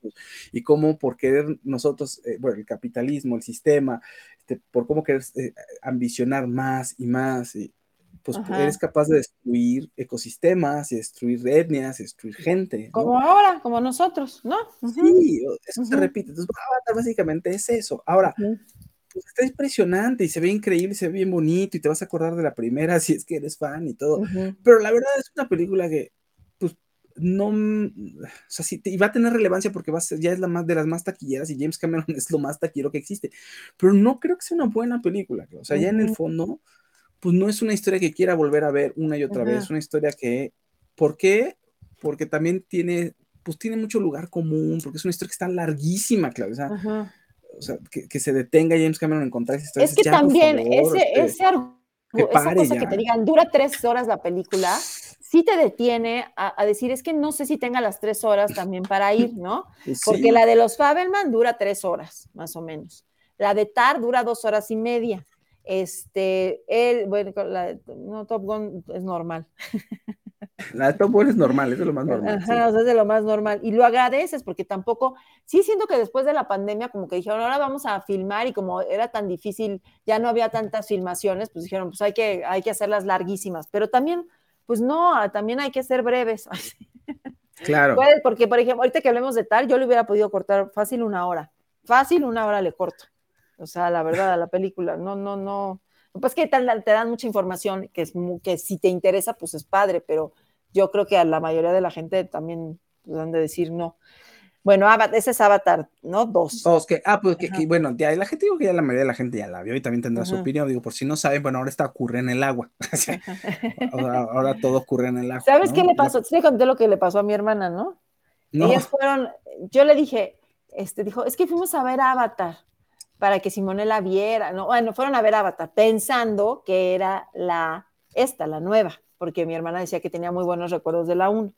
y cómo por querer nosotros, eh, bueno, el capitalismo, el sistema, este, por cómo querer eh, ambicionar más y más, y, pues Ajá. eres capaz de destruir ecosistemas y destruir etnias y destruir gente. ¿no? Como ahora, como nosotros, ¿no? Uh -huh. Sí, eso uh -huh. se repite. Entonces, Avatar básicamente es eso. Ahora, uh -huh. pues está impresionante y se ve increíble, y se ve bien bonito y te vas a acordar de la primera si es que eres fan y todo. Pero la verdad es una película que, pues, no, o sea, sí, y va a tener relevancia porque va a ser, ya es la más de las más taquilleras y James Cameron es lo más taquillero que existe, pero no creo que sea una buena película, o sea, ya en el fondo, pues no es una historia que quiera volver a ver una y otra Ajá. vez, una historia que, ¿por qué? Porque también tiene, pues tiene mucho lugar común, porque es una historia que está larguísima, claro, o sea, Ajá. o sea que, que, se detenga James Cameron en contar esa historia. Es que ya, también favor, ese, este, ese que esa cosa ya. que te digan, dura tres horas la película, sí te detiene a, a, decir, es que no sé si tenga las tres horas también para ir, ¿no? Sí. Porque la de los Fabelman dura tres horas, más o menos. La de Tar dura dos horas y media. Este, él, bueno, la, no, Top Gun es normal. La de Top Gun es normal, es de lo más normal. Ajá, sí. o sea, es de lo más normal. Y lo agradeces porque tampoco, sí siento que después de la pandemia como que dijeron, ahora vamos a filmar y como era tan difícil, ya no había tantas filmaciones, pues dijeron, pues hay que, hay que hacerlas larguísimas. Pero también, pues no, también hay que ser breves. Claro. Porque, por ejemplo, ahorita que hablemos de tal, yo le hubiera podido cortar fácil una hora. Fácil una hora le corto. O sea, la verdad, a la película, no, no, no. Pues que te, te dan mucha información que, es, que si te interesa, pues es padre, pero yo creo que a la mayoría de la gente también pues, han de decir no. Bueno, ese es Avatar, ¿no? Dos. Dos, que, ah, pues que, que, bueno, ya la gente, digo que ya la mayoría de la gente ya la vio y también tendrá Ajá. su opinión. Digo, por si no saben, bueno, ahora está ocurre en el agua. ahora, ahora, todo ocurre en el agua. ¿Sabes ¿no? qué le pasó? Sí, conté lo que le pasó a mi hermana, ¿no? no. Ellas fueron, yo le dije, este, dijo, es que fuimos a ver Avatar para que Simone la viera, no, bueno, fueron a ver Avatar pensando que era la, esta, la nueva, porque mi hermana decía que tenía muy buenos recuerdos de la 1.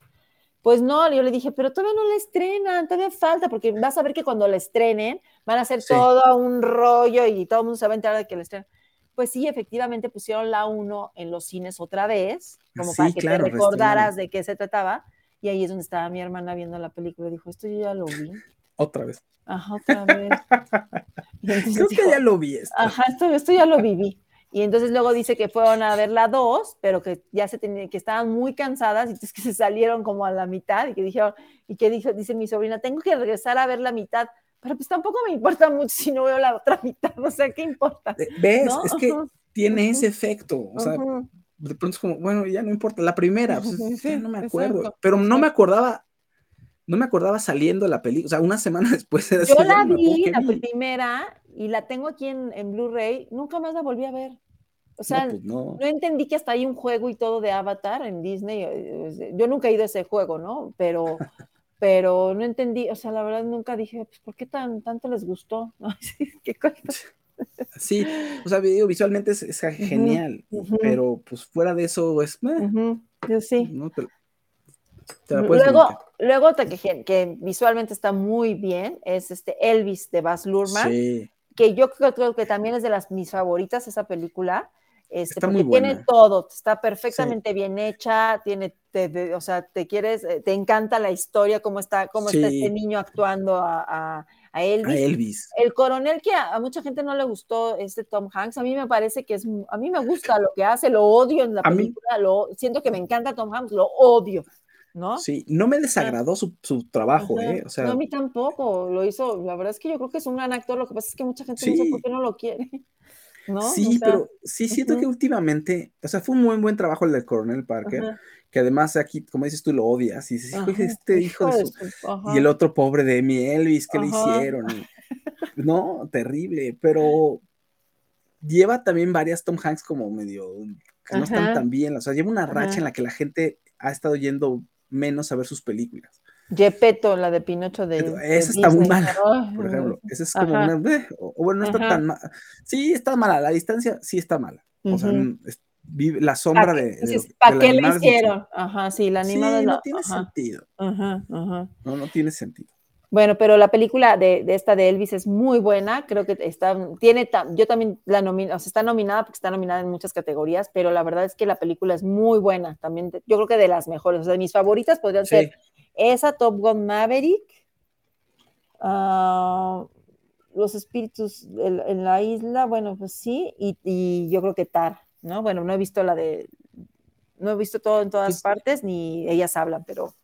Pues no, yo le dije, pero todavía no la estrenan, todavía falta, porque vas a ver que cuando la estrenen van a hacer sí. todo un rollo y todo el mundo se va a enterar de que la estrenan. Pues sí, efectivamente pusieron la 1 en los cines otra vez, como sí, para que claro, te recordaras de qué se trataba, y ahí es donde estaba mi hermana viendo la película y dijo, esto yo ya lo vi. Otra vez. Ajá, otra vez. Creo dijo, que ya lo vi. Esto. Ajá, esto, esto ya lo viví. Y entonces luego dice que fueron a ver la 2, pero que ya se tenían, que estaban muy cansadas y entonces que se salieron como a la mitad y que dijeron, y que dijo, dice mi sobrina, tengo que regresar a ver la mitad, pero pues tampoco me importa mucho si no veo la otra mitad, o sea, ¿qué importa? ¿Ves? ¿No? Es que uh -huh. tiene ese efecto, o sea, uh -huh. de pronto es como, bueno, ya no importa, la primera, pues, sí, no me acuerdo, exacto, pero no me acordaba no me acordaba saliendo la película, o sea, una semana después de Yo la vi, la primera, y la tengo aquí en, en Blu-ray, nunca más la volví a ver. O sea, no, pues no. no, entendí que hasta hay un juego y todo de Avatar en Disney. Yo nunca he ido a ese juego, ¿no? Pero, pero no entendí, o sea, la verdad nunca dije, pues, ¿por qué tan, tanto les gustó? ¿Qué cosa? Sí, o sea, visualmente es, es genial, uh -huh. pero pues fuera de eso es... Eh, uh -huh. Yo sí. No te, te luego, luego te, que, que, visualmente está muy bien, es este Elvis de Baz Luhrmann, sí. que yo creo, creo, que también es de las mis favoritas esa película. Este, está porque muy buena. tiene todo, está perfectamente sí. bien hecha, tiene, te, te, o sea, te quieres, eh, te encanta la historia, cómo está, cómo sí. está este niño actuando a, a, a, Elvis. a, Elvis. El coronel que a, a, mucha gente no le gustó, este Tom Hanks, a mí me parece que es, a mí me gusta lo que hace, lo odio en la película, lo, siento que me encanta Tom Hanks, lo odio. ¿No? Sí, no me desagradó su, su trabajo, Ajá. ¿eh? O sea, no, a mí tampoco, lo hizo, la verdad es que yo creo que es un gran actor, lo que pasa es que mucha gente sí. no por qué no lo quiere. ¿No? Sí, o sea, pero sí siento uh -huh. que últimamente, o sea, fue un muy buen trabajo el del Coronel Parker, que además aquí, como dices tú, lo odias, y dices, este hijo, de su... Y el otro pobre de mi Elvis, ¿qué le hicieron? no, terrible, pero lleva también varias Tom Hanks como medio, que no están tan bien, o sea, lleva una racha en la que la gente ha estado yendo menos a ver sus películas. Gepetto, la de Pinocho de. Esa está muy mala, por ejemplo. Esa es como Ajá. una. O, bueno, no está Ajá. tan mala. Sí, está mala. La distancia sí está mala. Uh -huh. O sea, es, vive, la sombra de. ¿Para qué le hicieron? Ajá, sí, la animada sí, no, no tiene Ajá. sentido. Ajá, No, no tiene sentido. Bueno, pero la película de, de, esta de Elvis es muy buena, creo que está, tiene, yo también la nomino, o sea, está nominada porque está nominada en muchas categorías, pero la verdad es que la película es muy buena, también, yo creo que de las mejores, o sea, mis favoritas podrían sí. ser esa, Top Gun Maverick, uh, Los Espíritus en, en, la Isla, bueno, pues sí, y, y, yo creo que Tar, ¿no? Bueno, no he visto la de, no he visto todo en todas sí. partes, ni ellas hablan, pero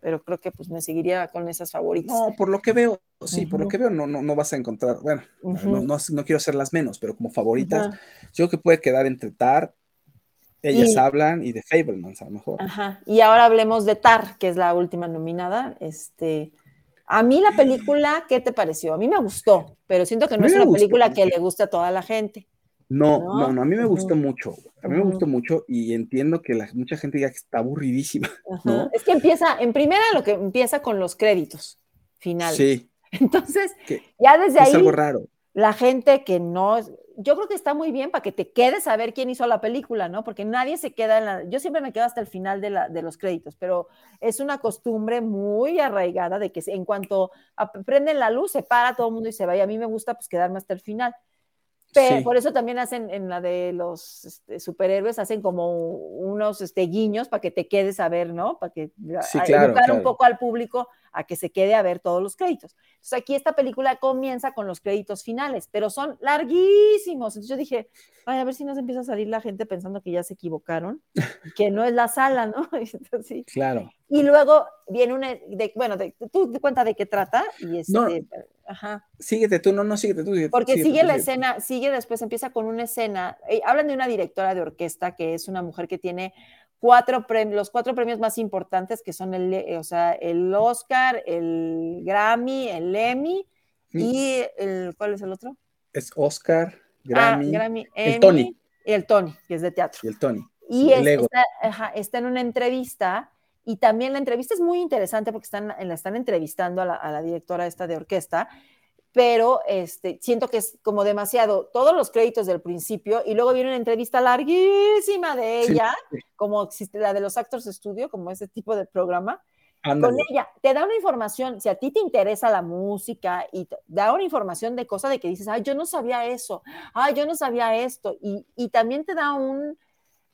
pero creo que pues me seguiría con esas favoritas. No, por lo que veo, sí, uh -huh. por lo que veo no, no, no vas a encontrar, bueno, uh -huh. no, no, no, quiero hacerlas menos, pero como favoritas, uh -huh. yo creo que puede quedar entre Tar, ellas y, hablan y de Fablemans a lo mejor. Ajá, y ahora hablemos de Tar, que es la última nominada, este... A mí la película, ¿qué te pareció? A mí me gustó, pero siento que no es una película que le guste a toda la gente. No, no, no, a mí me gustó uh -huh. mucho. A mí me gustó mucho y entiendo que la, mucha gente diga que está aburridísima. ¿no? Es que empieza, en primera lo que empieza con los créditos finales. Sí. Entonces, ya desde ahí. Es algo raro. La gente que no. Yo creo que está muy bien para que te quedes a ver quién hizo la película, ¿no? Porque nadie se queda en la. Yo siempre me quedo hasta el final de, la, de los créditos, pero es una costumbre muy arraigada de que en cuanto prenden la luz, se para todo el mundo y se va. Y a mí me gusta pues quedarme hasta el final. Pero, sí. Por eso también hacen en la de los este, superhéroes, hacen como unos este, guiños para que te quedes a ver, ¿no? Para que sí, claro, educar claro. un poco al público a que se quede a ver todos los créditos. Entonces aquí esta película comienza con los créditos finales, pero son larguísimos. Entonces yo dije, ay, a ver si nos empieza a salir la gente pensando que ya se equivocaron, que no es la sala, ¿no? Entonces, sí. Claro. Y luego viene una, de, bueno, de, tú te cuenta de qué trata y este, no, ajá. Síguete tú, no, no, síguete tú. Síguete, Porque síguete, sigue la síguete. escena, sigue después, empieza con una escena, eh, hablan de una directora de orquesta que es una mujer que tiene cuatro premios, los cuatro premios más importantes que son el, eh, o sea, el Oscar, el Grammy, el Emmy y el, ¿cuál es el otro? Es Oscar, Grammy, ah, Grammy el Emmy, Tony. Y el Tony, que es de teatro. Y el Tony. Y es, está, ajá, está, en una entrevista y también la entrevista es muy interesante porque están, la están entrevistando a la, a la directora esta de orquesta, pero este, siento que es como demasiado, todos los créditos del principio y luego viene una entrevista larguísima de ella, sí. como existe la de los Actors Studio, como ese tipo de programa. Ándale. Con ella, te da una información, si a ti te interesa la música y te da una información de cosas de que dices, ay, yo no sabía eso, ay, yo no sabía esto, y, y también te da un,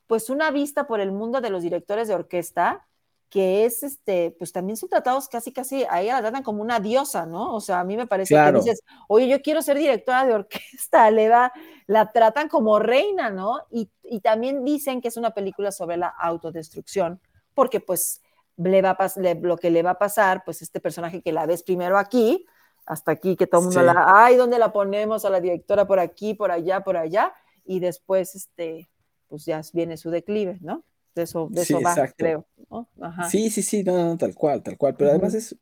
pues una vista por el mundo de los directores de orquesta, que es, este, pues también son tratados casi, casi, a ella la tratan como una diosa, ¿no? O sea, a mí me parece claro. que dices, oye, yo quiero ser directora de orquesta, le da, la tratan como reina, ¿no? Y, y también dicen que es una película sobre la autodestrucción, porque pues le va a le, lo que le va a pasar, pues este personaje que la ves primero aquí, hasta aquí, que todo el mundo sí. la, ay, ¿dónde la ponemos? A la directora por aquí, por allá, por allá, y después, este, pues ya viene su declive, ¿no? De eso, de eso sí, va, exacto. creo. ¿no? Ajá. Sí, sí, sí, no, no, tal cual, tal cual. Pero uh -huh. además es,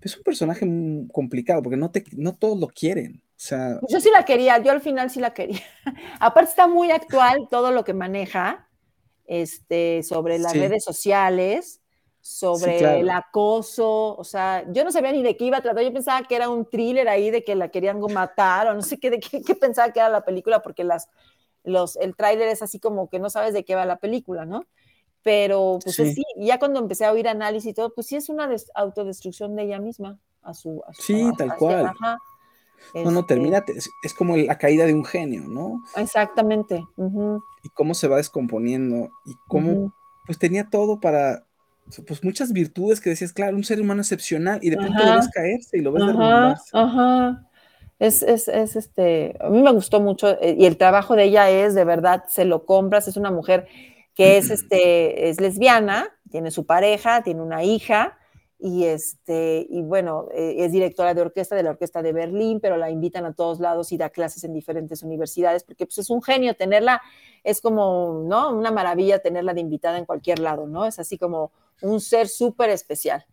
es un personaje complicado porque no, te, no todos lo quieren. O sea, yo sí la quería, yo al final sí la quería. Aparte está muy actual todo lo que maneja este, sobre las sí. redes sociales, sobre sí, claro. el acoso, o sea, yo no sabía ni de qué iba a tratar, yo pensaba que era un thriller ahí de que la querían matar o no sé qué, de qué, qué pensaba que era la película porque las los, el tráiler es así como que no sabes de qué va la película, ¿no? Pero pues sí. sí, ya cuando empecé a oír análisis y todo, pues sí es una autodestrucción de ella misma a su... A su sí, a, tal a, cual. Ajá. No, no, termina, es, es, como la caída de un genio, ¿no? Exactamente. Uh -huh. Y cómo se va descomponiendo y cómo, uh -huh. pues tenía todo para, pues muchas virtudes que decías, claro, un ser humano excepcional y de pronto lo ves caerse y lo ves derrumbarse. Ajá. Es, es, es, este, a mí me gustó mucho eh, y el trabajo de ella es de verdad, se lo compras, es una mujer que es, este, es lesbiana, tiene su pareja, tiene una hija y, este, y bueno, eh, es directora de orquesta de la Orquesta de Berlín, pero la invitan a todos lados y da clases en diferentes universidades porque pues, es un genio tenerla, es como, ¿no? Una maravilla tenerla de invitada en cualquier lado, ¿no? Es así como un ser súper especial.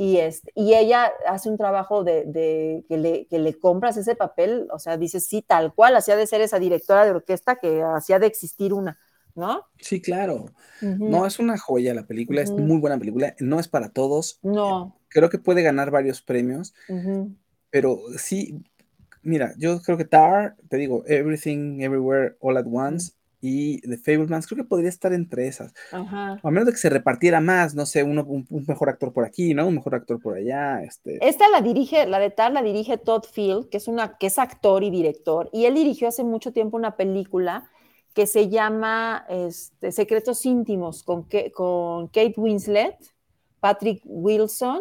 Y, este, y ella hace un trabajo de, de que, le, que, le, compras ese papel, o sea, dices, sí, tal cual, hacía de ser esa directora de orquesta que hacía de existir una, ¿no? Sí, claro. Uh -huh. No, es una joya la película, uh -huh. es muy buena película, no es para todos. No. Creo que puede ganar varios premios, uh -huh. pero sí, mira, yo creo que Tar, te digo, Everything, Everywhere, All at Once, y The Fablemans, creo que podría estar entre esas. Ajá. A menos de que se repartiera más, no sé, uno, un, un mejor actor por aquí, ¿no? Un mejor actor por allá. Este. Esta la dirige, la de Tar la dirige Todd Field, que es, una, que es actor y director, y él dirigió hace mucho tiempo una película que se llama este, Secretos Íntimos con, Ke- con Kate Winslet, Patrick Wilson,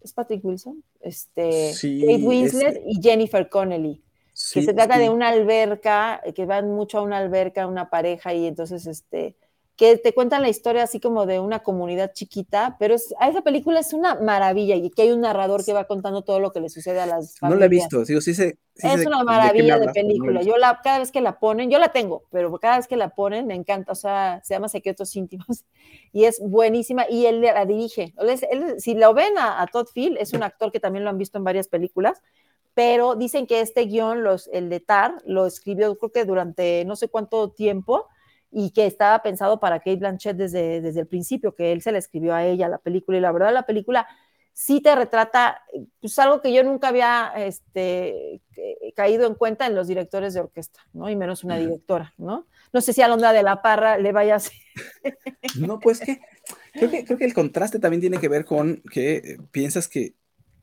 ¿es Patrick Wilson? Este, Sí, Kate Winslet y Jennifer Connelly. Sí, que se trata sí. de una alberca, eh, que van mucho a una alberca, una pareja, y entonces, este, que te cuentan la historia así como de una comunidad chiquita, pero es, a esa película es una maravilla, y que hay un narrador que va contando todo lo que le sucede a las No la he familias. visto, digo, sí sé. sí Es de- una de maravilla de hablas, no he película. visto. Yo la, cada vez que la ponen, yo la tengo, pero cada vez que la ponen me encanta. O sea, se llama Secretos Íntimos y es buenísima. Y él la dirige. Él él- si lo ven a, a Todd Field, es un actor que también lo han visto en varias películas, pero dicen que este guion, los, el de Tar, lo escribió creo que durante no sé cuánto tiempo y que estaba pensado para Kate Blanchett desde, desde el principio, que él se le escribió a ella la película. Y la verdad, la película sí te retrata pues algo que yo nunca había este, eh, caído en cuenta en los directores de orquesta, ¿no? Y menos una directora, ¿no? No sé si a Londra de la Parra le vaya así. No, pues que creo, que creo que el contraste también tiene que ver con que eh, piensas que,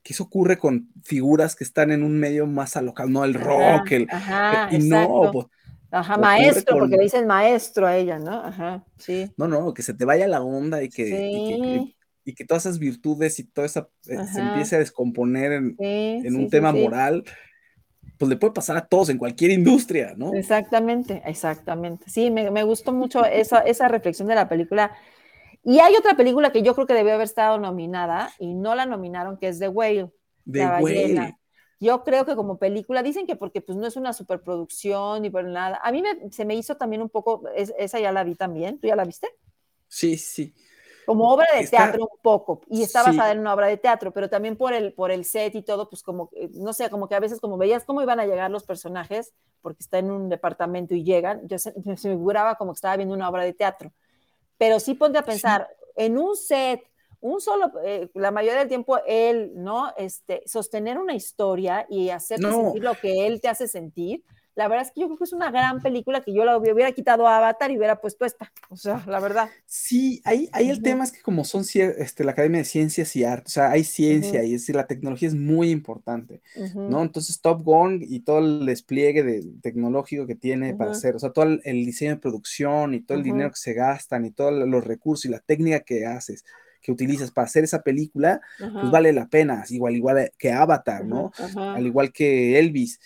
que eso ocurre con figuras que están en un medio más alocado, no el rock, el, Ajá, y no, exacto. pues, Ajá, maestro, con- porque le dicen maestro a ella, ¿no? Ajá, sí. no, no, que se te vaya la onda y que, y que, Sí. y que todas esas virtudes y toda esa eh, se empiece a descomponer en, Sí, en sí, un sí, tema moral, pues le puede pasar a todos en cualquier industria, ¿no? Exactamente, exactamente. Sí, me, me gustó mucho esa, esa reflexión de la película. Y hay otra película que yo creo que debió haber estado nominada y no la nominaron, que es The Whale. La ballena. Yo creo que como película, dicen que porque pues no es una superproducción ni por nada. A mí me- se me hizo también un poco, es- esa ya la vi también, ¿tú ya la viste? Sí, sí. Como obra de Está- teatro un poco, y está sí. basada en una obra de teatro, pero también por el, por el set y todo, pues como, eh, no sé, como que a veces como veías cómo iban a llegar los personajes, porque está en un departamento y llegan, yo se, se me figuraba como que estaba viendo una obra de teatro. Pero sí ponte a pensar, en un set, un solo, eh, la mayoría del tiempo él, ¿no? Este, sostener una historia y hacerte No. sentir lo que él te hace sentir, la verdad es que yo creo que es una gran película que yo la hubiera, quitado a Avatar y hubiera puesto esta, o sea, la verdad. Sí, ahí, ahí el tema es que como son este, la Academia de Ciencias y Arte, o sea, hay ciencia y es decir, la tecnología es muy importante. ¿no? Entonces Top Gun y todo el despliegue de, tecnológico que tiene para hacer, o sea, todo el, el diseño de producción y todo el dinero que se gastan y todos los recursos y la técnica que haces, que utilizas para hacer esa película, pues vale la pena, igual, igual que Avatar, ¿no? Ajá. Al igual que Elvis.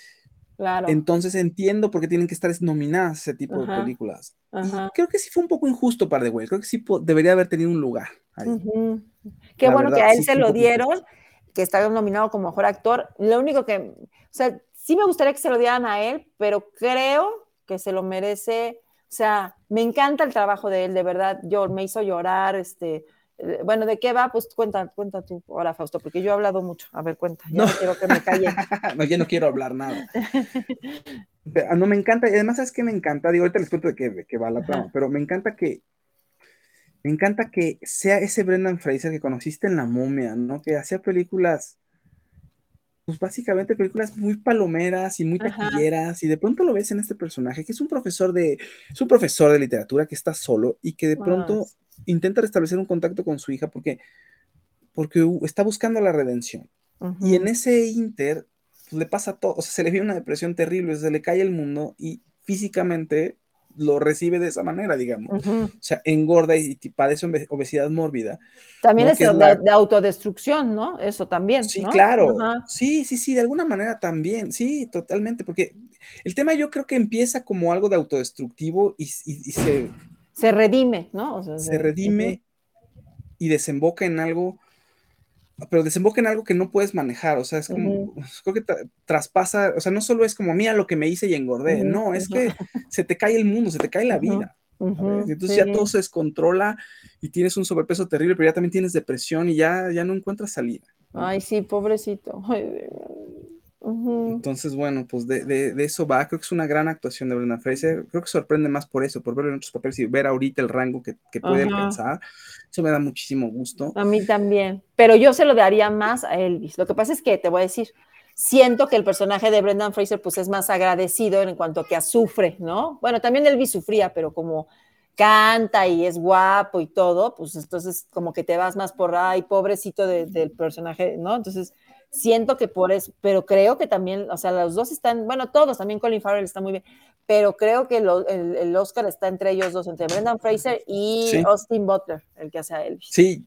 Claro. Entonces entiendo por qué tienen que estar nominadas ese tipo Ajá. de películas. Y creo que sí fue un poco injusto para The Whale, creo que sí debería haber tenido un lugar. ahí. Qué La bueno que a él sí se lo dieron, que está nominado como mejor actor. Lo único que, o sea, sí me gustaría que se lo dieran a él, pero creo que se lo merece. O sea, me encanta el trabajo de él, de verdad. Yo me hizo llorar, este. Eh, Bueno, ¿de qué va? Pues cuenta, cuenta tú ahora, Fausto, porque yo he hablado mucho. A ver, cuenta. Ya No. no quiero que me callen. no, ya no quiero hablar nada. No me encanta, y además es que me encanta, digo, ahorita les cuento de qué, de qué va la trama, Ajá. pero me encanta que me encanta que sea ese Brendan Fraser que conociste en La Momia, ¿no? Que hacía películas, pues básicamente películas muy palomeras y muy Ajá. taquilleras, y de pronto lo ves en este personaje, que es un profesor de, es un profesor de literatura que está solo y que de pronto intenta restablecer un contacto con su hija porque, porque está buscando la redención. Y en ese inter pues, le pasa todo, o sea, se le viene una depresión terrible, se le cae el mundo y físicamente lo recibe de esa manera, digamos. O sea, engorda y, padece obe- obesidad mórbida. También ¿no? es de, es la- de autodestrucción, ¿no? Eso también. Sí, ¿no? claro. Sí, sí, sí, de alguna manera también, sí, totalmente, porque el tema yo creo que empieza como algo de autodestructivo y, y- y se, Se redime, ¿no? O sea, se redime y desemboca en algo, pero desemboca en algo que no puedes manejar, o sea, es como, creo que tra- traspasa, o sea, no solo es como, mira lo que me hice y engordé, no, es que se te cae el mundo, se te cae la vida. Entonces sí. ya todo se descontrola y tienes un sobrepeso terrible, pero ya también tienes depresión y ya, ya no encuentras salida. Ay, sí, pobrecito. Ay, Entonces, bueno, pues de, de- de eso va. Creo que es una gran actuación de Brendan Fraser. Creo que sorprende más por eso, por verlo en otros papeles y ver ahorita el rango que, que puede alcanzar. Eso me da muchísimo gusto. A mí también. Pero yo se lo daría más a Elvis. Lo que pasa es que te voy a decir, siento que el personaje de Brendan Fraser pues es más agradecido en cuanto a que sufre, ¿no? Bueno, también Elvis sufría, pero como canta y es guapo y todo, pues entonces como que te vas más por, ay, pobrecito del personaje, ¿no? Entonces siento que por eso, pero creo que también, o sea, los dos están, bueno, todos, también Colin Farrell está muy bien, pero creo que el, Oscar está entre ellos dos, entre Brendan Fraser y Austin Butler, el que hace a Elvis. Sí,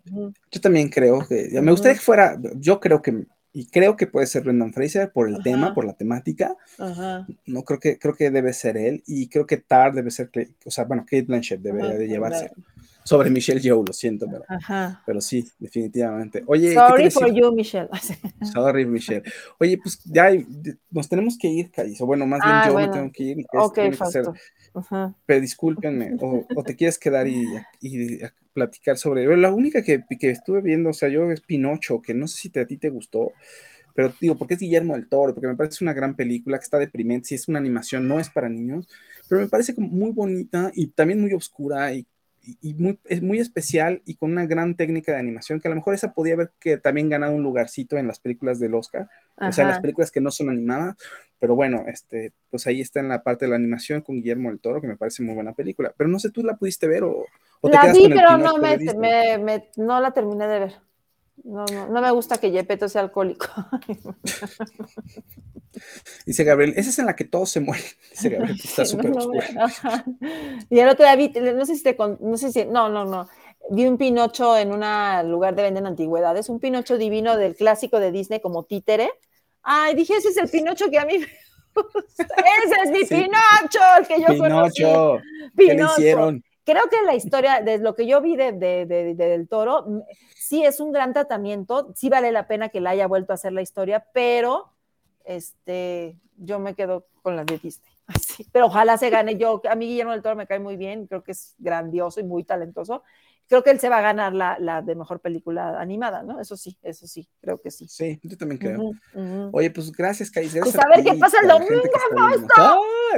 yo también creo que, me gustaría que fuera, yo creo que y creo que puede ser Brendan Fraser por el tema, por la temática. No creo que creo que debe ser él y creo que Tar debe ser, o sea, bueno, Kate Blanchett debería de llevarse sobre Michelle Yeoh, lo siento, pero, pero sí, definitivamente. Oye, sorry for you, Michelle. sorry, Michelle. Oye, pues ya nos tenemos que ir, o Bueno, más bien ah, yo me tengo que ir. Ok, Pero discúlpenme, o, te quieres quedar y, y, platicar sobre. La única que, que, estuve viendo, o sea, yo es Pinocho, que no sé si a ti te gustó, pero digo, porque es Guillermo del Toro, porque me parece una gran película que está deprimente, si es una animación, no es para niños, pero me parece como muy bonita y también muy oscura y y muy, es muy especial y con una gran técnica de animación, que a lo mejor esa podía haber que también ganado un lugarcito en las películas del Oscar, o sea, las películas que no son animadas, pero bueno, este, pues ahí está en la parte de la animación con Guillermo del Toro, que me parece muy buena película, pero no sé, ¿tú la pudiste ver o, o te la vi, pero no, me, no la terminé de ver. No, no, no me gusta que Yepeto sea alcohólico. Dice Gabriel, esa es en la que todos se mueren. Dice Gabriel, está súper no, Y el otro día vi, no sé si te, no sé si, no, no, no. Vi un Pinocho en un lugar de venden antigüedades, un Pinocho divino del clásico de Disney como títere. Ay, dije, ese es el Pinocho que a mí me gusta. Ese es mi Pinocho, el que yo Pinocho. ¿Qué le hicieron? Creo que la historia, de lo que yo vi de, de, de, del toro, sí es un gran tratamiento, sí vale la pena que la haya vuelto a hacer la historia, pero este, yo me quedo con las de Disney. Pero ojalá se gane. Yo, a mí Guillermo del Toro me cae muy bien, creo que es grandioso y muy talentoso. Creo que él se va a ganar la, la de mejor película animada, ¿no? Eso sí, eso sí, creo que sí. Sí, yo también creo. Oye, pues gracias, Kai. Pues a ver qué pasa el domingo,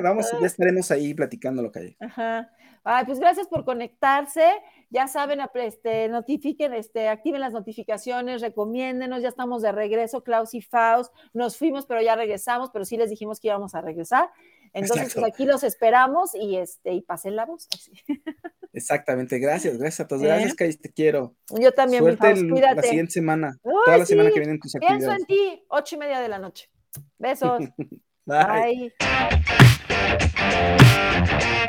Vamos, ya estaremos ahí platicando lo que hay. Ajá. Ay, pues gracias por conectarse. Ya saben, este, notifiquen, este, activen las notificaciones, recomiéndenos. Ya estamos de regreso, Klaus y Faust. Nos fuimos, pero ya regresamos, pero sí les dijimos que íbamos a regresar. Entonces, pues aquí los esperamos y, este, y pasen la voz. Exactamente, gracias, gracias a todos. Gracias, ¿Eh? Te quiero. Yo también, Suerte cuídate. la siguiente semana, toda la semana que vienen tus actividades. Pienso en ti, ocho y media de la noche. Besos. Bye. Bye.